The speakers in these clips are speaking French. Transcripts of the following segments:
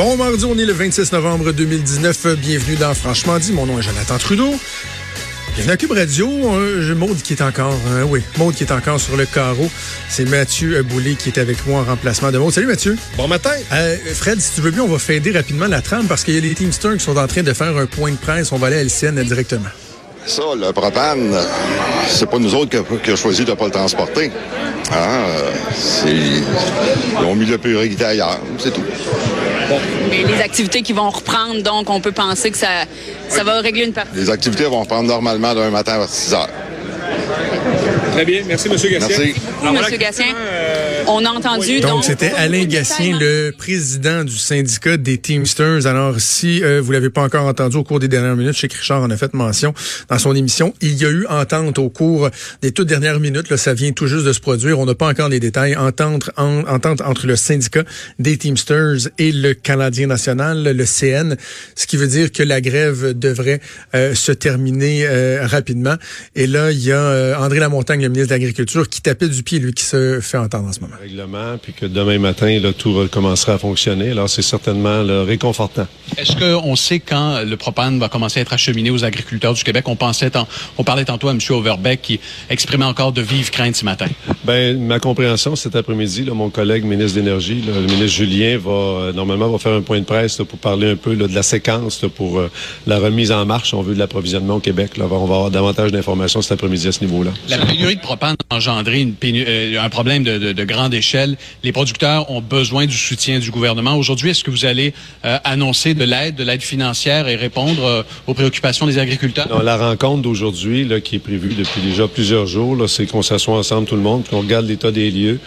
Bon mardi, on est le 26 novembre 2019. Bienvenue dans Franchement dit. Mon nom est Jonathan Trudeau. Bienvenue à Cube Radio. Euh, Maude qui est encore, euh, oui, Maude qui est encore sur le carreau. C'est Mathieu Boulay qui est avec moi en remplacement de Maude. Salut Mathieu. Bon matin. Euh, Fred, si tu veux bien, on va fader rapidement la trame parce qu'il y a les Teamsters qui sont en train de faire un point de presse. On va aller à LCN directement. Ça, le propane, c'est pas nous autres qui avons choisi de ne pas le transporter. Ah, c'est... Ils ont mis le priorité ailleurs, c'est tout. Mais les activités qui vont reprendre, donc on peut penser que ça, ça va régler une partie. Les activités vont reprendre normalement d'un matin à 6 heures. Très bien. Merci, M. Gatien. Merci. Vous, M. Gatien, on a entendu. Donc, c'était Alain Gatien, le président du syndicat des Teamsters. Alors, si euh, vous l'avez pas encore entendu au cours des dernières minutes, chez Richard en a fait mention dans son émission, il y a eu entente au cours des toutes dernières minutes. Là, ça vient tout juste de se produire. On n'a pas encore les détails. Entente, en, entente entre le syndicat des Teamsters et le Canadien national, le CN, ce qui veut dire que la grève devrait euh, se terminer euh, rapidement. Et là, il y a André Lamontagne, le ministre de l'Agriculture, qui tapait du pied, lui, qui se fait entendre en ce moment. Règlement, puis que demain matin, là, tout recommencera à fonctionner. Alors, c'est certainement réconfortant. Est-ce qu'on sait quand le propane va commencer à être acheminé aux agriculteurs du Québec? On pensait, on parlait tantôt à M. Overbeck qui exprimait encore de vives craintes ce matin. Ben, ma compréhension cet après-midi, là, mon collègue ministre de l'Énergie, le ministre Julien, va euh, normalement va faire un point de presse là, pour parler un peu là, de la séquence pour euh, la remise en marche, on veut, de l'approvisionnement au Québec. Là. On va avoir davantage d'informations cet après-midi à ce niveau-là. La pénurie de propane a engendré une euh, un problème de, de, de, grande échelle. Les producteurs ont besoin du soutien du gouvernement. Aujourd'hui, est-ce que vous allez annoncer de l'aide, de l'aide financière et répondre aux préoccupations des agriculteurs? Non, la rencontre d'aujourd'hui, qui est prévue depuis déjà plusieurs jours, c'est qu'on s'assoit ensemble tout le monde, qu'on regarde l'état des lieux.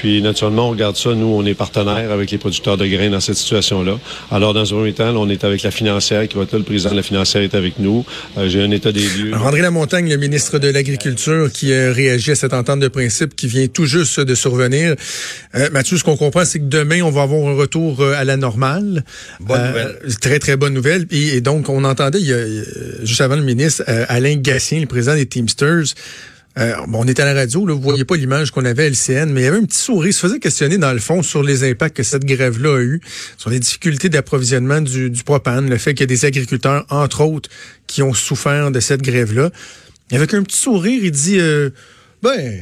Puis, naturellement, on regarde ça. Nous, on est partenaires avec les producteurs de grains dans cette situation-là. Alors, dans un premier temps, on est avec la financière qui va être là. Le président de la financière est avec nous. Euh, j'ai un état des lieux. André Lamontagne, le ministre de l'Agriculture, qui euh, réagit à cette entente de principe qui vient tout juste de survenir. Euh, Mathieu, ce qu'on comprend, c'est que demain, on va avoir un retour à la normale. Bonne nouvelle. Très, très bonne nouvelle. Et, donc, on entendait, il y a, juste avant le ministre, Alain Gassien, le président des Teamsters, euh, on était à la radio, là, vous voyez pas l'image qu'on avait à LCN, mais il y avait un petit sourire. Il se faisait questionner, dans le fond, sur les impacts que cette grève-là a eu, sur les difficultés d'approvisionnement du, propane, le fait qu'il y a des agriculteurs, entre autres, qui ont souffert de cette grève-là. Et avec un petit sourire, il dit, euh, ben,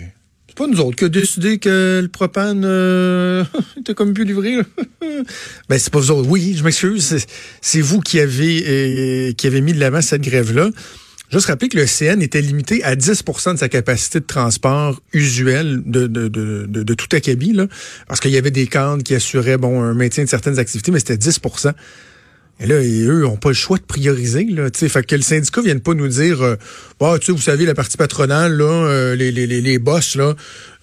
c'est pas nous autres qui avons décidé que le propane euh, était comme plus livré. ben, c'est pas vous autres. Oui, je m'excuse. C'est vous qui avez, euh, qui avez mis de l'avant cette grève-là. Juste rappeler que le CN était limité à 10% de sa capacité de transport usuelle de, de, de, de, tout acabit, là, parce qu'il y avait des cadres qui assuraient bon un maintien de certaines activités, mais c'était 10% et là, eux n'ont pas le choix de prioriser. Là, fait que le syndicat vienne pas nous dire euh, bah, tu vous savez, la partie patronale, là, euh, les, les, les, boss, là,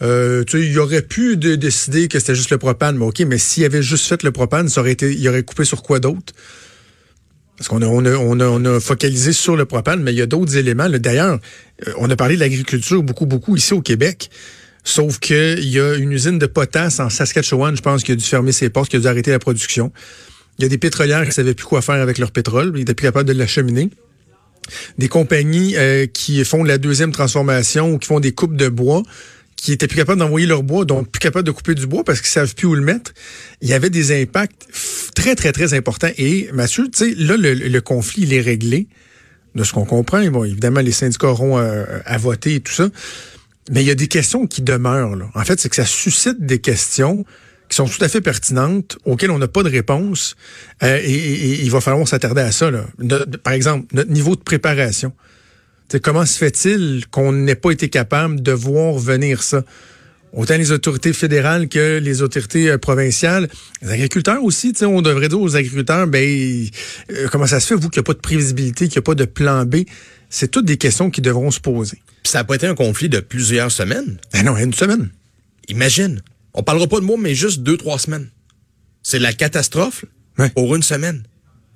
euh, il aurait pu de décider que c'était juste le propane, mais OK, mais s'il avait juste fait le propane, ça aurait été, il aurait coupé sur quoi d'autre? Parce qu'on a, on a, on a, on a, focalisé sur le propane, mais il y a d'autres éléments. D'ailleurs, euh, on a parlé de l'agriculture beaucoup, beaucoup ici au Québec. Sauf qu'il y a une usine de potasse en Saskatchewan, je pense, qui a dû fermer ses portes, qui a dû arrêter la production. Il y a des pétrolières qui ne savaient plus quoi faire avec leur pétrole. Ils n'étaient plus capables de l'acheminer. Des compagnies euh, qui font la deuxième transformation ou qui font des coupes de bois qui étaient plus capables d'envoyer leur bois, donc plus capables de couper du bois parce qu'ils savent plus où le mettre. Il y avait des impacts très, très, très importants. Et Mathieu, tu sais, là, le, conflit, il est réglé, de ce qu'on comprend. Bon, évidemment, les syndicats auront euh, à, voter et tout ça. Mais il y a des questions qui demeurent. Là. En fait, c'est que ça suscite des questions qui sont tout à fait pertinentes, auxquelles on n'a pas de réponse. Euh, et, il va falloir s'attarder à ça. Là. par exemple, notre niveau de préparation comment se fait-il qu'on n'ait pas été capable de voir venir ça? Autant les autorités fédérales que les autorités euh, provinciales. Les agriculteurs aussi, on devrait dire aux agriculteurs, ben, euh, comment ça se fait, vous, qu'il n'y a pas de prévisibilité, qu'il n'y a pas de plan B? C'est toutes des questions qui devront se poser. Puis ça n'a pas été un conflit de plusieurs semaines? Ben non, une semaine. Imagine. On parlera pas de mois, mais juste deux, trois semaines. C'est la catastrophe pour une semaine.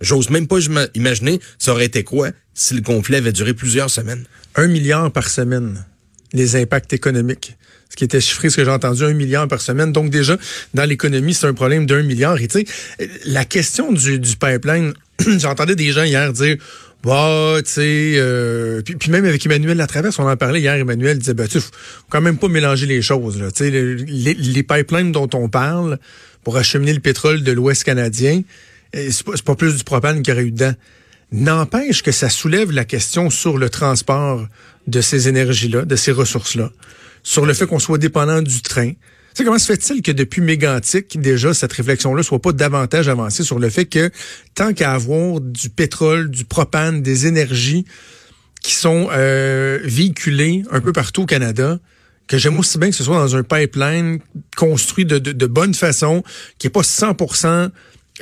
J'ose même pas imaginer ça aurait été quoi si le conflit avait duré plusieurs semaines. Un milliard par semaine, les impacts économiques. Ce qui était chiffré, ce que j'ai entendu, un milliard par semaine. Donc déjà, dans l'économie, c'est un problème d'un milliard. Et tu sais, la question du, du pipeline, j'entendais des gens hier dire bah, tu sais, euh, puis, puis, même avec Emmanuel Latraverse, on en parlait hier, Emmanuel disait, bah, tu faut quand même pas mélanger les choses. Tu sais, les, pipelines dont on parle pour acheminer le pétrole de l'Ouest canadien, c'est pas, pas plus du propane qu'il y aurait eu dedans. N'empêche que ça soulève la question sur le transport de ces énergies-là, de ces ressources-là, sur le fait qu'on soit dépendant du train. Tu comment se fait-il que depuis Mégantic, déjà, cette réflexion-là soit pas davantage avancée sur le fait que tant qu'à avoir du pétrole, du propane, des énergies qui sont euh, véhiculées un peu partout au Canada, que j'aime aussi bien que ce soit dans un pipeline construit de bonne façon, qui est pas 100%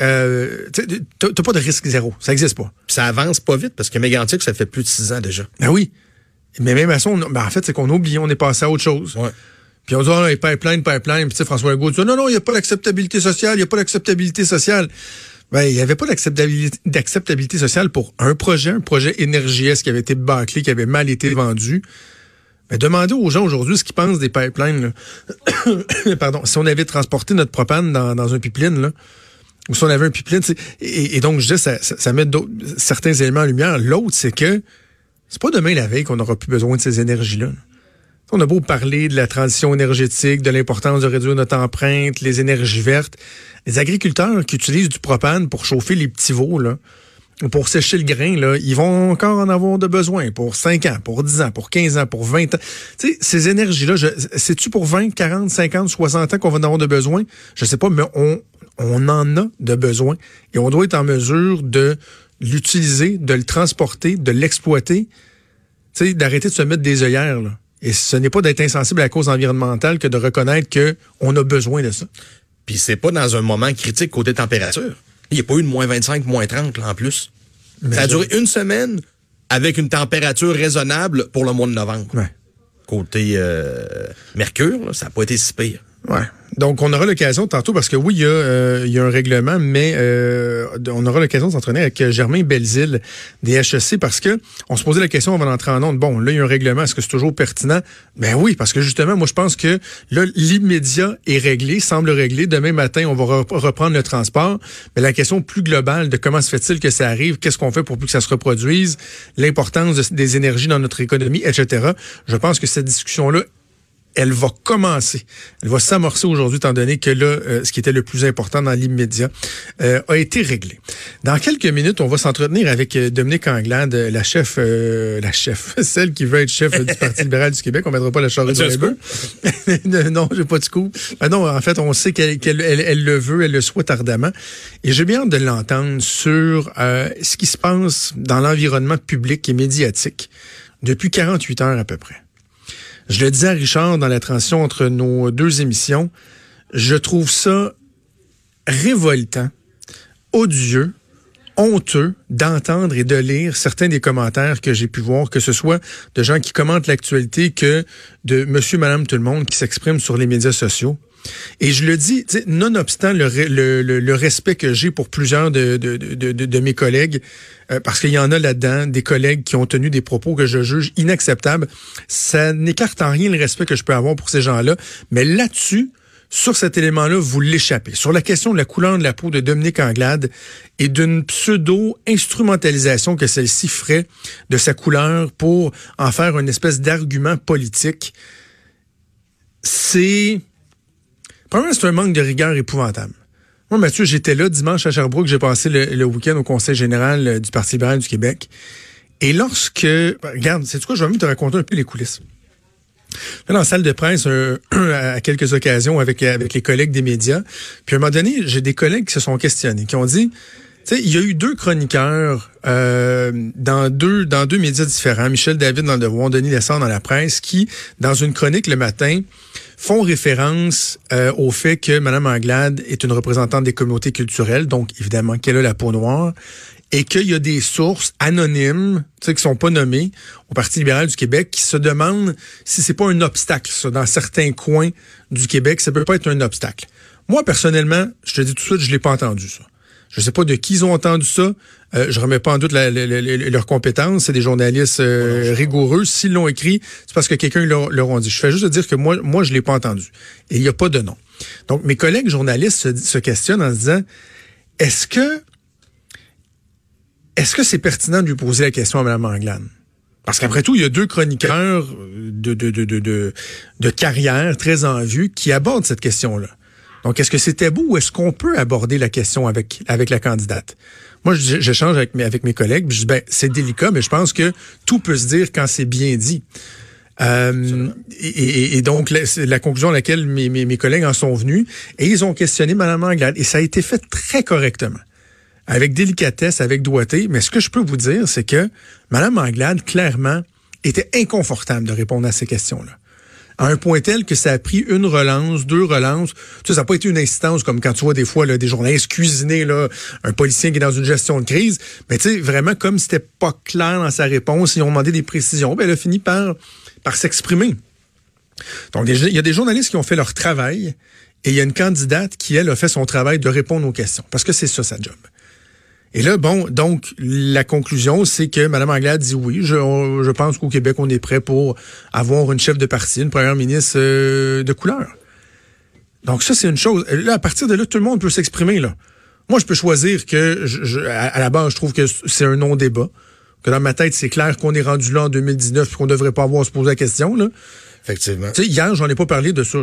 euh, t'as pas de risque zéro. Ça existe pas. ça avance pas vite parce que Mégantic, ça fait plus de six ans déjà. Ben oui. Mais même à ça, ben en fait, c'est qu'on oublie, on est passé à autre chose. Ouais. Puis on dit, ah, pipeline, pipeline. Puis François Legault dit, non, non, il n'y a pas d'acceptabilité sociale, il n'y a pas d'acceptabilité sociale. Ben, il n'y avait pas d'acceptabilité sociale pour un projet, un projet énergie qui avait été bâclé, qui avait mal été vendu. Mais demandez aux gens aujourd'hui ce qu'ils pensent des pipelines. Pardon. Si on avait transporté notre propane dans, dans un pipeline, là, ou si on avait un pipeline, et, et, donc je dis, ça, ça, met certains éléments en lumière. L'autre, c'est que c'est pas demain la veille qu'on aura plus besoin de ces énergies-là. On a beau parler de la transition énergétique, de l'importance de réduire notre empreinte, les énergies vertes. Les agriculteurs qui utilisent du propane pour chauffer les petits veaux, là, pour sécher le grain, là, ils vont encore en avoir de besoin pour 5 ans, pour 10 ans, pour 15 ans, pour 20 ans. Tu sais, ces énergies-là, c'est-tu pour 20, 40, 50, 60 ans qu'on va en avoir de besoin? Je sais pas, mais on, on en a de besoin et on doit être en mesure de l'utiliser, de le transporter, de l'exploiter, tu sais, d'arrêter de se mettre des œillères, là. Et ce n'est pas d'être insensible à la cause environnementale que de reconnaître que on a besoin de ça. Puis c'est pas dans un moment critique côté température. Il n'y a pas eu de moins 25, moins 30 là, en plus. ça a duré une semaine avec une température raisonnable pour le mois de novembre. Ouais. Côté euh, mercure, ça n'a pas été si pire. Ouais. Donc, on aura l'occasion tantôt, parce que oui, il y a, euh, un règlement, mais euh, on aura l'occasion de s'entraîner avec euh, Germain Belzile des HEC, parce que on se posait la question avant d'entrer en onde. Bon, là, il y a un règlement, est-ce que c'est toujours pertinent? Ben oui, parce que justement, moi, je pense que là, l'immédiat est réglé, semble réglé. Demain matin, on va reprendre le transport. Mais la question plus globale de comment se fait-il que ça arrive, qu'est-ce qu'on fait pour plus que ça se reproduise, l'importance des énergies dans notre économie, etc. Je pense que cette discussion-là elle va commencer. Elle va s'amorcer aujourd'hui, étant donné que là, euh, ce qui était le plus important dans l'immédiat euh, a été réglé. Dans quelques minutes, on va s'entretenir avec euh, Dominique Anglade, la chef, la chef, celle qui veut être chef du Parti libéral du Québec. On mettra pas la charrue sur les bœufs. non, j'ai pas de coup. Ben non, en fait, on sait qu'elle elle, le veut, elle le souhaite ardemment. Et j'ai bien hâte de l'entendre sur ce qui se passe dans l'environnement public et médiatique depuis 48 heures à peu près. Je le disais à Richard dans la transition entre nos deux émissions, je trouve ça révoltant, odieux, honteux d'entendre et de lire certains des commentaires que j'ai pu voir, que ce soit de gens qui commentent l'actualité que de monsieur, madame, tout le monde qui s'expriment sur les médias sociaux. Et je le dis, nonobstant le, le, le, respect que j'ai pour plusieurs de, mes collègues, euh, parce qu'il y en a là-dedans des collègues qui ont tenu des propos que je juge inacceptables, ça n'écarte en rien le respect que je peux avoir pour ces gens-là. Mais là-dessus, sur cet élément-là, vous l'échappez. Sur la question de la couleur de la peau de Dominique Anglade et d'une pseudo-instrumentalisation que celle-ci ferait de sa couleur pour en faire une espèce d'argument politique, c'est Premièrement, c'est un manque de rigueur épouvantable. Moi, Mathieu, j'étais là dimanche à Sherbrooke, j'ai passé le, week-end au Conseil général euh, du Parti libéral du Québec. Et lorsque, ben, regarde, c'est quoi, je vais même te raconter un peu les coulisses. Là, dans la salle de presse, à quelques occasions avec, avec les collègues des médias, puis à un moment donné, j'ai des collègues qui se sont questionnés, qui ont dit, tu sais, il y a eu deux chroniqueurs euh, dans deux dans deux médias différents, Michel David dans le Devoir, Denis Lessard dans la presse, qui, dans une chronique le matin, font référence euh, au fait que Mme Anglade est une représentante des communautés culturelles, donc évidemment qu'elle a la peau noire, et qu'il y a des sources anonymes, tu sais, qui sont pas nommées au Parti libéral du Québec, qui se demandent si c'est pas un obstacle, ça, dans certains coins du Québec, ça peut pas être un obstacle. Moi, personnellement, je te dis tout de suite, je l'ai pas entendu, ça. Je sais pas de qui ils ont entendu ça. Euh, je remets pas en doute leurs compétences. C'est des journalistes euh, rigoureux. S'ils l'ont écrit, c'est parce que quelqu'un leur, leur a dit. Je fais juste dire que moi, moi, je l'ai pas entendu. Et il n'y a pas de nom. Donc, mes collègues journalistes se, se questionnent en se disant, est-ce que est-ce que c'est pertinent de lui poser la question à Mme Anglane? Parce qu'après tout, il y a deux chroniqueurs de, de, de, de, de, de carrière très en vue qui abordent cette question-là. Donc, est-ce que c'était beau ou est-ce qu'on peut aborder la question avec, avec la candidate? Moi, j'échange avec mes, avec mes collègues, je dis, ben, c'est délicat, mais je pense que tout peut se dire quand c'est bien dit. Euh, et, et, donc, la, la, conclusion à laquelle mes, mes, mes, collègues en sont venus, et ils ont questionné Mme Anglade, et ça a été fait très correctement, avec délicatesse, avec doigté. Mais ce que je peux vous dire, c'est que Mme Anglade, clairement, était inconfortable de répondre à ces questions-là à un point tel que ça a pris une relance, deux relances. Tu sais, ça n'a pas été une instance comme quand tu vois des fois des journalistes cuisiner un policier qui est dans une gestion de crise. Mais tu sais, vraiment, comme c'était pas clair dans sa réponse, ils ont demandé des précisions, ben, elle a fini par, par s'exprimer. Donc, il y a des journalistes qui ont fait leur travail et il y a une candidate qui, elle, a fait son travail de répondre aux questions. Parce que c'est ça, sa job. Et là, bon, donc, la conclusion, c'est que Mme Anglade dit oui. Je, je pense qu'au Québec, on est prêt pour avoir une chef de parti, une première ministre euh, de couleur. Donc, ça, c'est une chose. Là, à partir de là, tout le monde peut s'exprimer, là. Moi, je peux choisir que, je, à, la base, je trouve que c'est un non-débat. Que dans ma tête, c'est clair qu'on est rendu là en 2019 et qu'on devrait pas avoir à se poser la question, là. Effectivement. Tu sais, hier, j'en ai pas parlé de ça.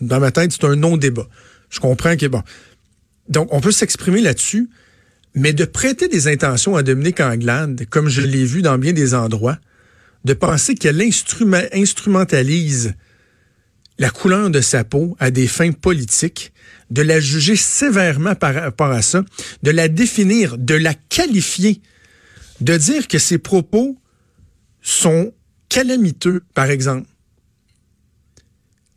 Dans ma tête, c'est un non-débat. Je comprends que, bon. Donc, on peut s'exprimer là-dessus. Mais de prêter des intentions à Dominique Anglade, comme je l'ai vu dans bien des endroits, de penser qu'elle instrumentalise la couleur de sa peau à des fins politiques, de la juger sévèrement par rapport à ça, de la définir, de la qualifier, de dire que ses propos sont calamiteux, par exemple,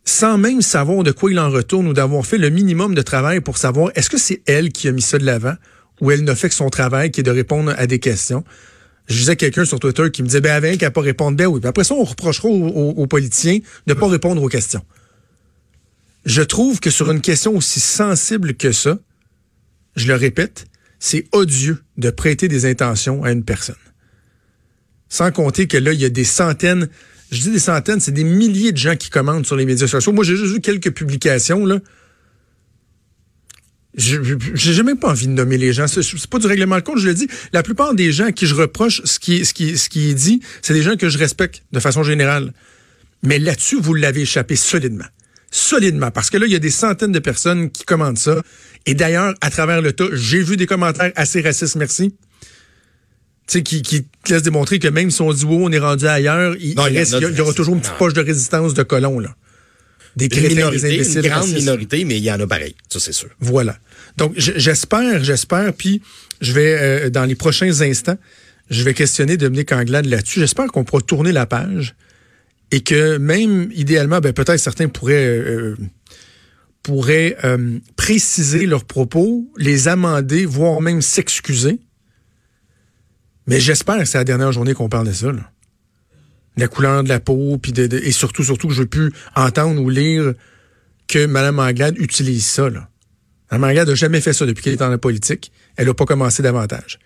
sans même savoir de quoi il en retourne ou d'avoir fait le minimum de travail pour savoir est-ce que c'est elle qui a mis ça de l'avant où elle n'a fait que son travail, qui est de répondre à des questions. Je disais quelqu'un sur Twitter qui me disait, ben, avec qu'à pas répondre, ben oui. après ça, on reprochera aux, politiciens de pas répondre aux questions. Je trouve que sur une question aussi sensible que ça, je le répète, c'est odieux de prêter des intentions à une personne. Sans compter que là, il y a des centaines, je dis des centaines, c'est des milliers de gens qui commandent sur les médias sociaux. Moi, j'ai juste vu quelques publications, là, j'ai même pas envie de nommer les gens. C'est pas du règlement de compte, je le dis. La plupart des gens à qui je reproche ce qui, ce qui, ce qui est dit, c'est des gens que je respecte de façon générale. Mais là-dessus, vous l'avez échappé solidement. Solidement. Parce que là, il y a des centaines de personnes qui commandent ça. Et d'ailleurs, à travers le tas, j'ai vu des commentaires assez racistes, merci. Tu sais, qui, qui laissent démontrer que même si on dit, oh, on est rendu ailleurs, il, y, aura toujours une petite poche de résistance de colons, là des imbéciles. Une grande minorité, mais il y en a pareil. Ça, c'est sûr. Voilà. Donc, j'espère, j'espère, puis je vais, euh, dans les prochains instants, je vais questionner Dominique Anglade là-dessus. J'espère qu'on pourra tourner la page et que même, idéalement, ben, peut-être certains pourraient, euh, pourraient euh, préciser leurs propos, les amender, voire même s'excuser. Mais j'espère que c'est la dernière journée qu'on parle de ça. Là la couleur de la peau, puis de, et surtout, surtout que je veux plus entendre ou lire que Mme Anglade utilise ça. Là. Mme Anglade n'a jamais fait ça depuis qu'elle est dans la politique. Elle n'a pas commencé davantage.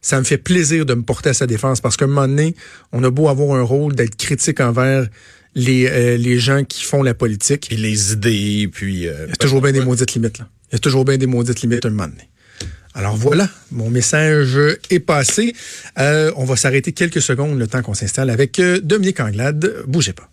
Ça me fait plaisir de me porter à sa défense parce qu'à un moment donné, on a beau avoir un rôle d'être critique envers les, euh, les gens qui font la politique. Et les idées, puis... Euh, Il y a toujours bien des maudites limites. Là. Il y a toujours bien des maudites limites à un moment donné. Alors voilà, mon message est passé. Euh, on va s'arrêter quelques secondes le temps qu'on s'installe avec euh, Dominique Anglade. Bougez pas.